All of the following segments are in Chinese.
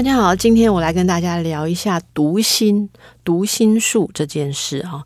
大家好，今天我来跟大家聊一下读心、读心术这件事啊。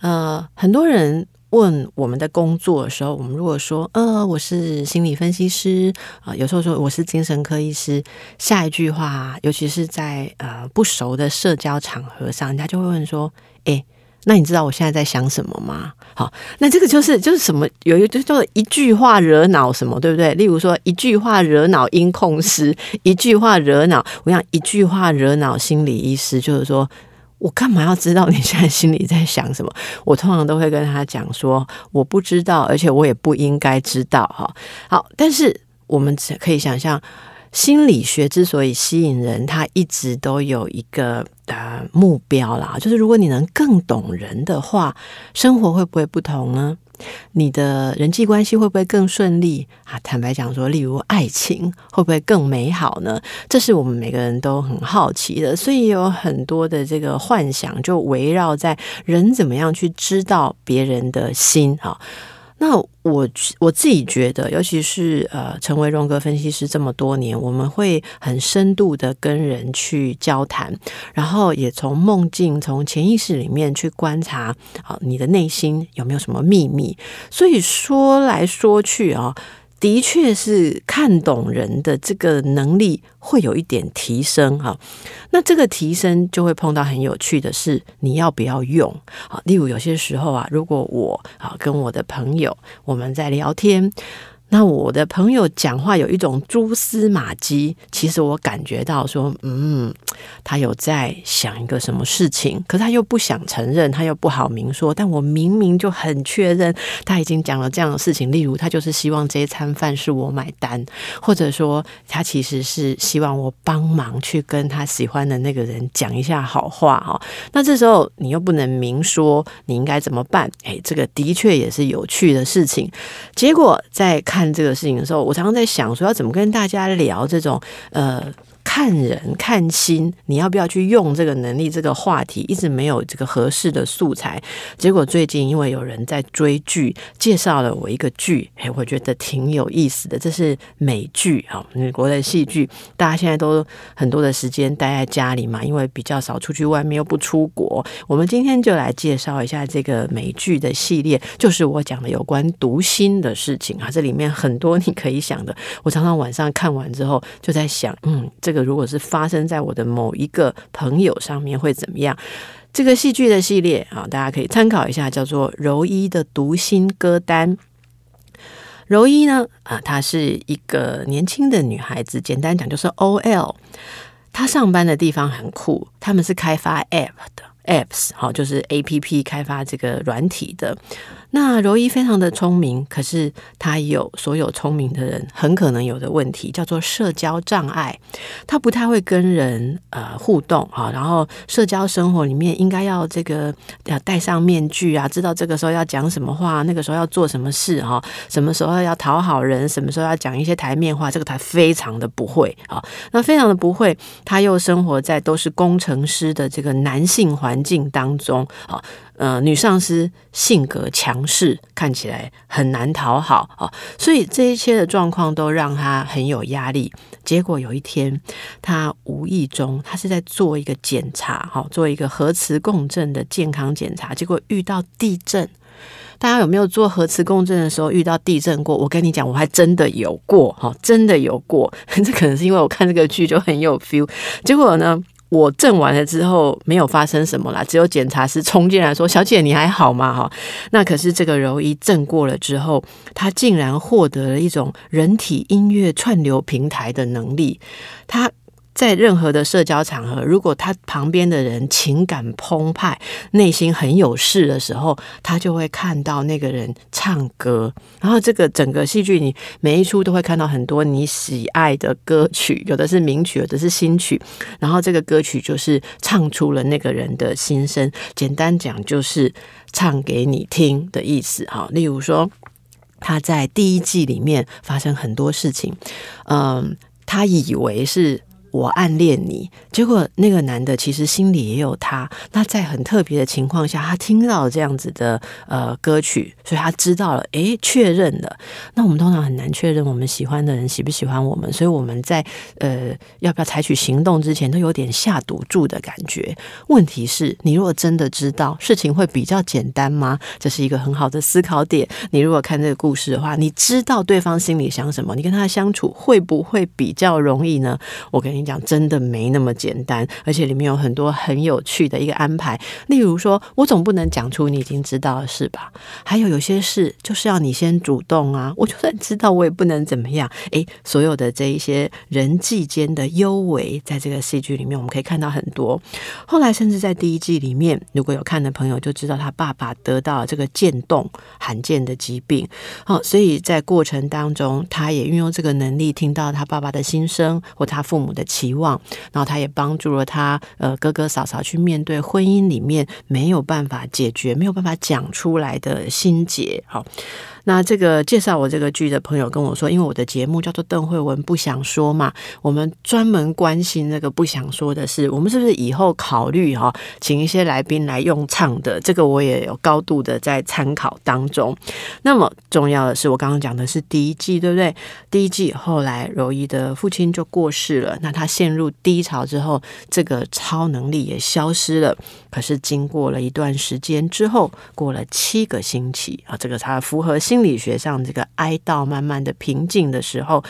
呃，很多人问我们的工作的时候，我们如果说呃我是心理分析师啊，有时候说我是精神科医师，下一句话，尤其是在呃不熟的社交场合上，人家就会问说，诶。那你知道我现在在想什么吗？好，那这个就是就是什么，有一个就叫做一句话惹恼什么，对不对？例如说一句话惹恼音控师，一句话惹恼，我想一句话惹恼心理医师，就是说我干嘛要知道你现在心里在想什么？我通常都会跟他讲说，我不知道，而且我也不应该知道。哈，好，但是我们只可以想象。心理学之所以吸引人，它一直都有一个呃目标啦，就是如果你能更懂人的话，生活会不会不同呢？你的人际关系会不会更顺利啊？坦白讲说，例如爱情会不会更美好呢？这是我们每个人都很好奇的，所以有很多的这个幻想就围绕在人怎么样去知道别人的心啊。那我我自己觉得，尤其是呃，成为荣格分析师这么多年，我们会很深度的跟人去交谈，然后也从梦境、从潜意识里面去观察，啊，你的内心有没有什么秘密？所以说来说去啊。的确是看懂人的这个能力会有一点提升哈，那这个提升就会碰到很有趣的是，你要不要用啊？例如有些时候啊，如果我啊跟我的朋友我们在聊天。那我的朋友讲话有一种蛛丝马迹，其实我感觉到说，嗯，他有在想一个什么事情，可是他又不想承认，他又不好明说。但我明明就很确认，他已经讲了这样的事情。例如，他就是希望这一餐饭是我买单，或者说他其实是希望我帮忙去跟他喜欢的那个人讲一下好话哈。那这时候你又不能明说，你应该怎么办？诶，这个的确也是有趣的事情。结果在看。看这个事情的时候，我常常在想说，要怎么跟大家聊这种呃。看人看心，你要不要去用这个能力？这个话题一直没有这个合适的素材。结果最近因为有人在追剧，介绍了我一个剧，哎，我觉得挺有意思的。这是美剧啊，美国的戏剧。大家现在都很多的时间待在家里嘛，因为比较少出去外面，又不出国。我们今天就来介绍一下这个美剧的系列，就是我讲的有关读心的事情啊。这里面很多你可以想的，我常常晚上看完之后就在想，嗯，这个。如果是发生在我的某一个朋友上面会怎么样？这个戏剧的系列啊，大家可以参考一下，叫做柔一的读心歌单。柔一呢，啊，她是一个年轻的女孩子，简单讲就是 OL。她上班的地方很酷，他们是开发 App 的。apps 好，就是 A P P 开发这个软体的。那柔一非常的聪明，可是他有所有聪明的人很可能有的问题，叫做社交障碍。他不太会跟人呃互动哈，然后社交生活里面应该要这个要戴上面具啊，知道这个时候要讲什么话，那个时候要做什么事哈，什么时候要讨好人，什么时候要讲一些台面话，这个他非常的不会啊。那非常的不会，他又生活在都是工程师的这个男性环境当中，啊，呃，女上司性格强势，看起来很难讨好啊，所以这一切的状况都让他很有压力。结果有一天，他无意中，他是在做一个检查，哈，做一个核磁共振的健康检查，结果遇到地震。大家有没有做核磁共振的时候遇到地震过？我跟你讲，我还真的有过，哈，真的有过。这可能是因为我看这个剧就很有 feel。结果呢？我震完了之后没有发生什么啦，只有检查师冲进来说：“小姐，你还好吗？”哈，那可是这个柔一震过了之后，他竟然获得了一种人体音乐串流平台的能力。他在任何的社交场合，如果他旁边的人情感澎湃、内心很有事的时候，他就会看到那个人唱歌。然后，这个整个戏剧，你每一出都会看到很多你喜爱的歌曲，有的是名曲，有的是新曲。然后，这个歌曲就是唱出了那个人的心声。简单讲，就是唱给你听的意思。哈，例如说，他在第一季里面发生很多事情，嗯，他以为是。我暗恋你，结果那个男的其实心里也有他。那在很特别的情况下，他听到这样子的呃歌曲，所以他知道了，诶，确认了。那我们通常很难确认我们喜欢的人喜不喜欢我们，所以我们在呃要不要采取行动之前，都有点下赌注的感觉。问题是，你如果真的知道，事情会比较简单吗？这是一个很好的思考点。你如果看这个故事的话，你知道对方心里想什么，你跟他相处会不会比较容易呢？我跟你。讲真的没那么简单，而且里面有很多很有趣的一个安排。例如说，我总不能讲出你已经知道的事吧？还有有些事就是要你先主动啊！我就算知道，我也不能怎么样。诶，所有的这一些人际间的幽微，在这个戏剧里面，我们可以看到很多。后来甚至在第一季里面，如果有看的朋友就知道，他爸爸得到了这个渐冻罕见的疾病。好，所以在过程当中，他也运用这个能力，听到他爸爸的心声或他父母的。期望，然后他也帮助了他呃哥哥嫂嫂去面对婚姻里面没有办法解决、没有办法讲出来的心结。好。那这个介绍我这个剧的朋友跟我说，因为我的节目叫做邓慧文不想说嘛，我们专门关心那个不想说的事。我们是不是以后考虑哈，请一些来宾来用唱的？这个我也有高度的在参考当中。那么重要的是，我刚刚讲的是第一季，对不对？第一季后来柔仪的父亲就过世了，那他陷入低潮之后，这个超能力也消失了。可是经过了一段时间之后，过了七个星期啊，这个他符合。心理学上，这个哀悼慢慢的平静的时候，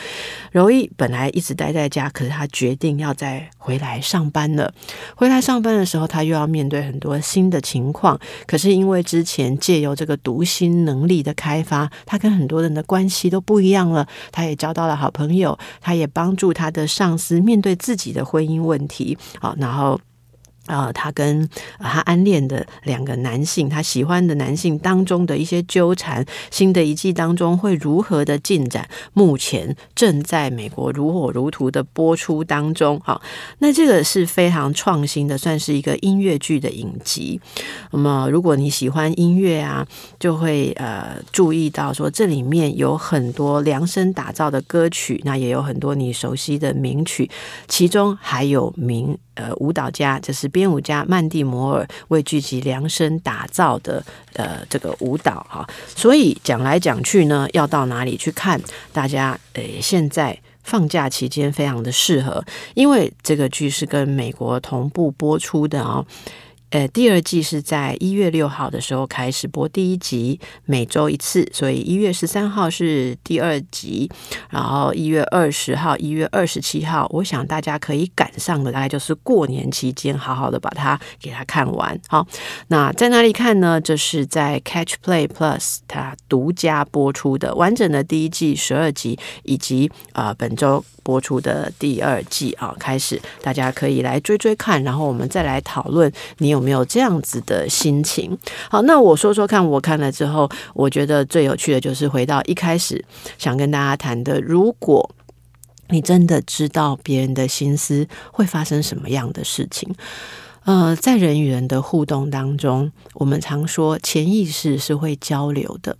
柔仪本来一直待在家，可是他决定要再回来上班了。回来上班的时候，他又要面对很多新的情况。可是因为之前借由这个读心能力的开发，他跟很多人的关系都不一样了。他也交到了好朋友，他也帮助他的上司面对自己的婚姻问题。好，然后。呃，他跟他暗恋的两个男性，他喜欢的男性当中的一些纠缠，新的一季当中会如何的进展？目前正在美国如火如荼的播出当中。好，那这个是非常创新的，算是一个音乐剧的影集。那么，如果你喜欢音乐啊，就会呃注意到说，这里面有很多量身打造的歌曲，那也有很多你熟悉的名曲，其中还有名。呃，舞蹈家，这是编舞家曼蒂摩尔为剧集量身打造的呃这个舞蹈哈，所以讲来讲去呢，要到哪里去看？大家呃现在放假期间非常的适合，因为这个剧是跟美国同步播出的哦。呃，第二季是在一月六号的时候开始播第一集，每周一次，所以一月十三号是第二集，然后一月二十号、一月二十七号，我想大家可以赶上的，大概就是过年期间，好好的把它给它看完。好，那在哪里看呢？这是在 Catch Play Plus 它独家播出的完整的第一季十二集，以及啊、呃、本周。播出的第二季啊，开始大家可以来追追看，然后我们再来讨论你有有没有这样子的心情。好，那我说说看，我看了之后，我觉得最有趣的就是回到一开始想跟大家谈的，如果你真的知道别人的心思，会发生什么样的事情？呃，在人与人的互动当中，我们常说潜意识是会交流的，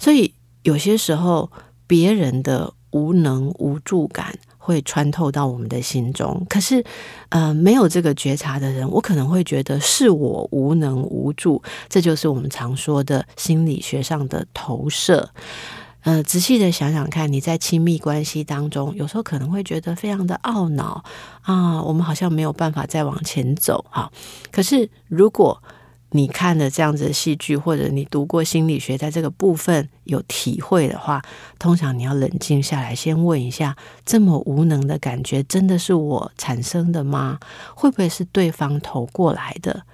所以有些时候别人的。无能无助感会穿透到我们的心中，可是，呃，没有这个觉察的人，我可能会觉得是我无能无助，这就是我们常说的心理学上的投射。呃，仔细的想想看，你在亲密关系当中，有时候可能会觉得非常的懊恼啊，我们好像没有办法再往前走哈。可是如果你看的这样子的戏剧，或者你读过心理学，在这个部分有体会的话，通常你要冷静下来，先问一下：这么无能的感觉，真的是我产生的吗？会不会是对方投过来的？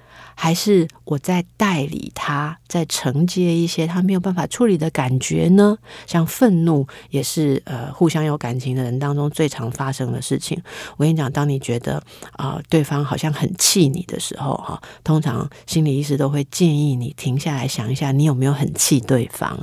还是我在代理他，在承接一些他没有办法处理的感觉呢？像愤怒也是呃互相有感情的人当中最常发生的事情。我跟你讲，当你觉得啊、呃、对方好像很气你的时候哈，通常心理医师都会建议你停下来想一下，你有没有很气对方？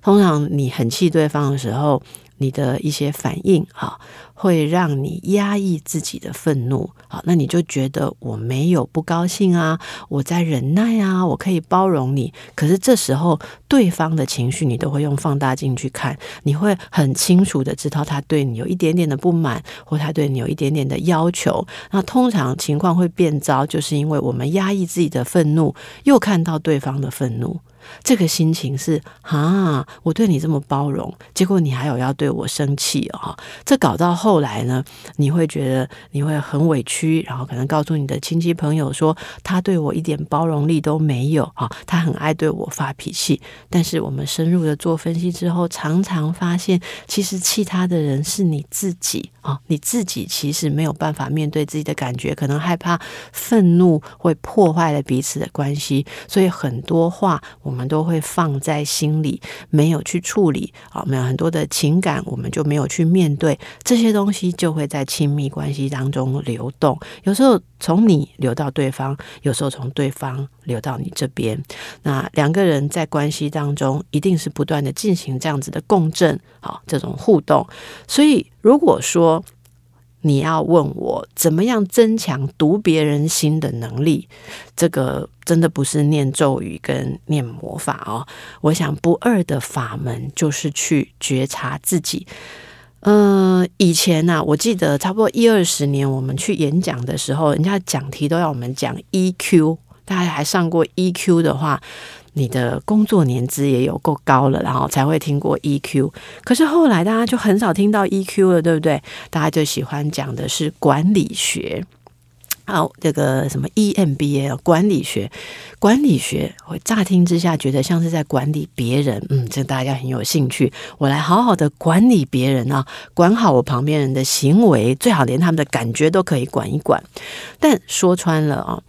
通常你很气对方的时候。你的一些反应啊，会让你压抑自己的愤怒，好，那你就觉得我没有不高兴啊，我在忍耐啊，我可以包容你。可是这时候，对方的情绪你都会用放大镜去看，你会很清楚的知道他对你有一点点的不满，或他对你有一点点的要求。那通常情况会变糟，就是因为我们压抑自己的愤怒，又看到对方的愤怒。这个心情是啊，我对你这么包容，结果你还有要对我生气哦。这搞到后来呢，你会觉得你会很委屈，然后可能告诉你的亲戚朋友说，他对我一点包容力都没有啊，他很爱对我发脾气。但是我们深入的做分析之后，常常发现，其实气他的人是你自己啊，你自己其实没有办法面对自己的感觉，可能害怕愤怒会破坏了彼此的关系，所以很多话我。我们都会放在心里，没有去处理啊，没有很多的情感，我们就没有去面对这些东西，就会在亲密关系当中流动。有时候从你流到对方，有时候从对方流到你这边。那两个人在关系当中，一定是不断的进行这样子的共振，好，这种互动。所以，如果说，你要问我怎么样增强读别人心的能力？这个真的不是念咒语跟念魔法哦。我想不二的法门就是去觉察自己。嗯、以前呢、啊，我记得差不多一二十年，我们去演讲的时候，人家讲题都要我们讲 EQ，大家还上过 EQ 的话。你的工作年资也有够高了，然后才会听过 EQ。可是后来大家就很少听到 EQ 了，对不对？大家就喜欢讲的是管理学，好，这个什么 EMBA 管理学，管理学，我乍听之下觉得像是在管理别人，嗯，这大家很有兴趣。我来好好的管理别人啊，管好我旁边人的行为，最好连他们的感觉都可以管一管。但说穿了啊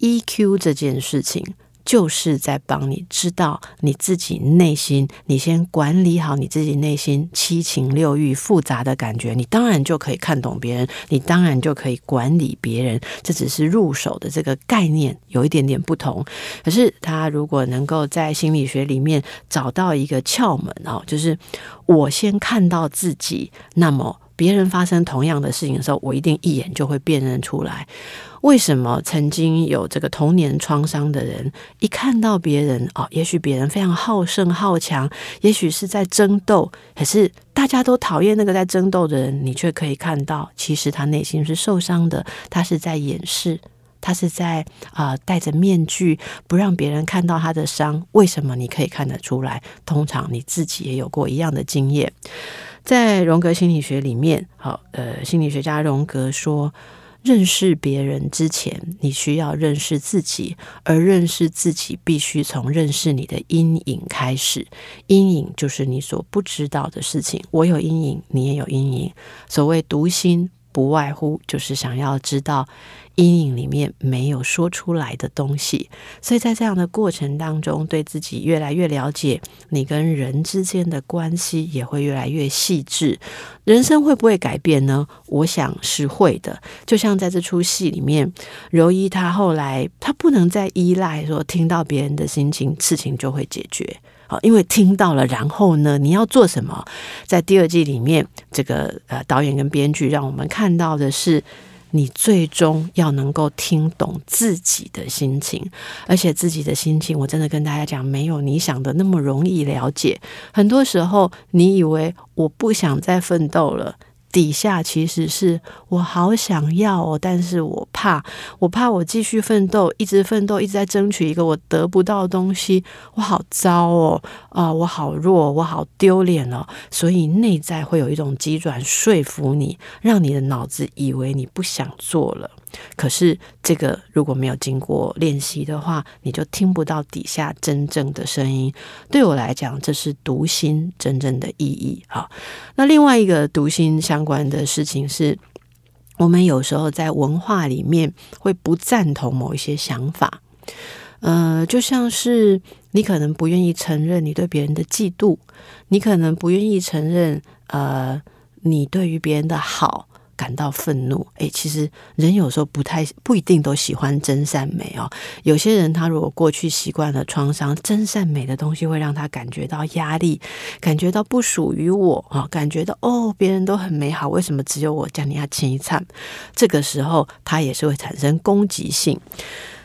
，EQ 这件事情。就是在帮你知道你自己内心，你先管理好你自己内心七情六欲复杂的感觉，你当然就可以看懂别人，你当然就可以管理别人。这只是入手的这个概念有一点点不同，可是他如果能够在心理学里面找到一个窍门哦，就是我先看到自己，那么别人发生同样的事情的时候，我一定一眼就会辨认出来。为什么曾经有这个童年创伤的人，一看到别人哦，也许别人非常好胜好强，也许是在争斗，可是大家都讨厌那个在争斗的人，你却可以看到，其实他内心是受伤的，他是在掩饰，他是在啊、戴着面具，不让别人看到他的伤。为什么你可以看得出来？通常你自己也有过一样的经验。在荣格心理学里面，好，呃，心理学家荣格说。认识别人之前，你需要认识自己，而认识自己必须从认识你的阴影开始。阴影就是你所不知道的事情。我有阴影，你也有阴影。所谓读心。不外乎就是想要知道阴影里面没有说出来的东西，所以在这样的过程当中，对自己越来越了解，你跟人之间的关系也会越来越细致。人生会不会改变呢？我想是会的。就像在这出戏里面，柔一他后来他不能再依赖说听到别人的心情，事情就会解决。因为听到了，然后呢，你要做什么？在第二季里面，这个呃导演跟编剧让我们看到的是，你最终要能够听懂自己的心情，而且自己的心情，我真的跟大家讲，没有你想的那么容易了解。很多时候，你以为我不想再奋斗了。底下其实是我好想要哦，但是我怕，我怕我继续奋斗，一直奋斗，一直在争取一个我得不到的东西，我好糟哦，啊、我好弱，我好丢脸哦，所以内在会有一种急转说服你，让你的脑子以为你不想做了。可是这个如果没有经过练习的话，你就听不到底下真正的声音。对我来讲，这是读心真正的意义。好，那另外一个读心相关的事情是，我们有时候在文化里面会不赞同某一些想法。呃，就像是你可能不愿意承认你对别人的嫉妒，你可能不愿意承认，呃，你对于别人的好。感到愤怒，诶，其实人有时候不太不一定都喜欢真善美哦。有些人他如果过去习惯了创伤，真善美的东西会让他感觉到压力，感觉到不属于我啊，感觉到哦，别人都很美好，为什么只有我这样？你要亲一惨，这个时候他也是会产生攻击性。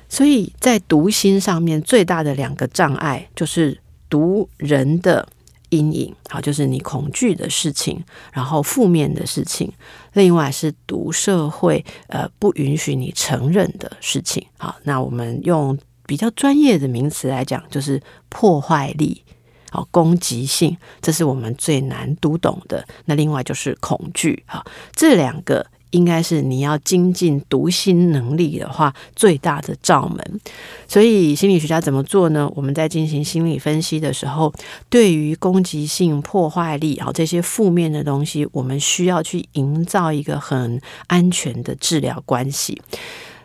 所以在读心上面最大的两个障碍就是读人的。阴影，好，就是你恐惧的事情，然后负面的事情。另外是读社会，呃，不允许你承认的事情。好，那我们用比较专业的名词来讲，就是破坏力，好，攻击性，这是我们最难读懂的。那另外就是恐惧，好，这两个。应该是你要精进读心能力的话，最大的罩门。所以心理学家怎么做呢？我们在进行心理分析的时候，对于攻击性、破坏力啊这些负面的东西，我们需要去营造一个很安全的治疗关系。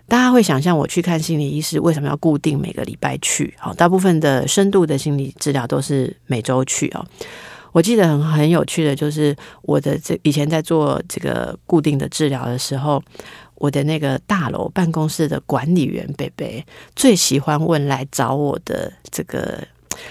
大家会想象，我去看心理医师，为什么要固定每个礼拜去？好，大部分的深度的心理治疗都是每周去哦。我记得很很有趣的，就是我的这以前在做这个固定的治疗的时候，我的那个大楼办公室的管理员贝贝最喜欢问来找我的这个，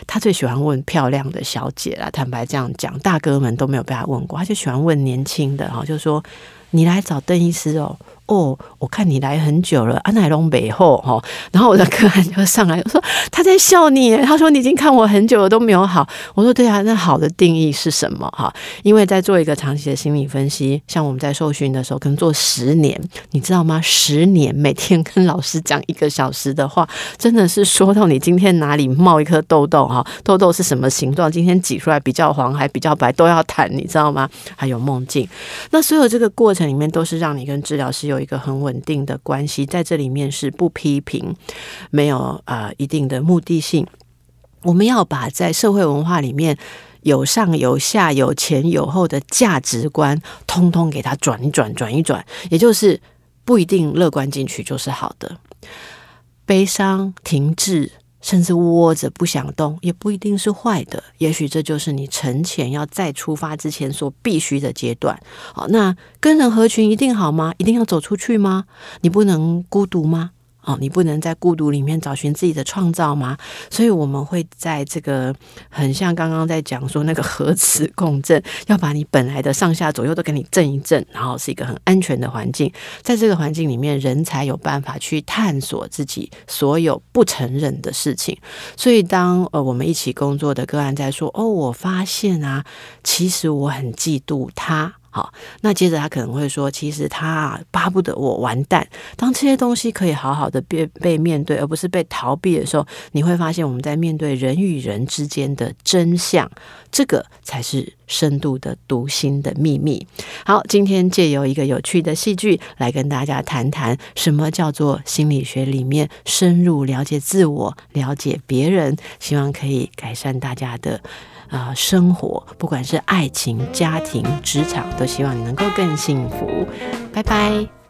他最喜欢问漂亮的小姐啦。坦白这样讲，大哥们都没有被他问过，他就喜欢问年轻的哈，就说你来找邓医师哦。哦，我看你来很久了，安乃龙北后哈，然后我的客人就上来，我说他在笑你，他说你已经看我很久了都没有好，我说对啊，那好的定义是什么哈？因为在做一个长期的心理分析，像我们在受训的时候，可能做十年，你知道吗？十年每天跟老师讲一个小时的话，真的是说到你今天哪里冒一颗痘痘哈，痘痘是什么形状？今天挤出来比较黄还比较白都要谈，你知道吗？还有梦境，那所有这个过程里面都是让你跟治疗师有。一个很稳定的关系，在这里面是不批评，没有啊、呃、一定的目的性。我们要把在社会文化里面有上有下、有前有后的价值观，通通给它转一转、转一转，也就是不一定乐观进去就是好的，悲伤停滞。甚至窝着不想动，也不一定是坏的。也许这就是你沉潜要再出发之前所必须的阶段。好，那跟人合群一定好吗？一定要走出去吗？你不能孤独吗？哦，你不能在孤独里面找寻自己的创造吗？所以我们会在这个很像刚刚在讲说那个核磁共振，要把你本来的上下左右都给你震一震，然后是一个很安全的环境。在这个环境里面，人才有办法去探索自己所有不承认的事情。所以当呃我们一起工作的个案在说：“哦，我发现啊，其实我很嫉妒他。”好，那接着他可能会说，其实他巴不得我完蛋。当这些东西可以好好的被被面对，而不是被逃避的时候，你会发现我们在面对人与人之间的真相，这个才是深度的读心的秘密。好，今天借由一个有趣的戏剧来跟大家谈谈，什么叫做心理学里面深入了解自我、了解别人，希望可以改善大家的。啊、生活不管是爱情、家庭、职场，都希望你能够更幸福。拜拜。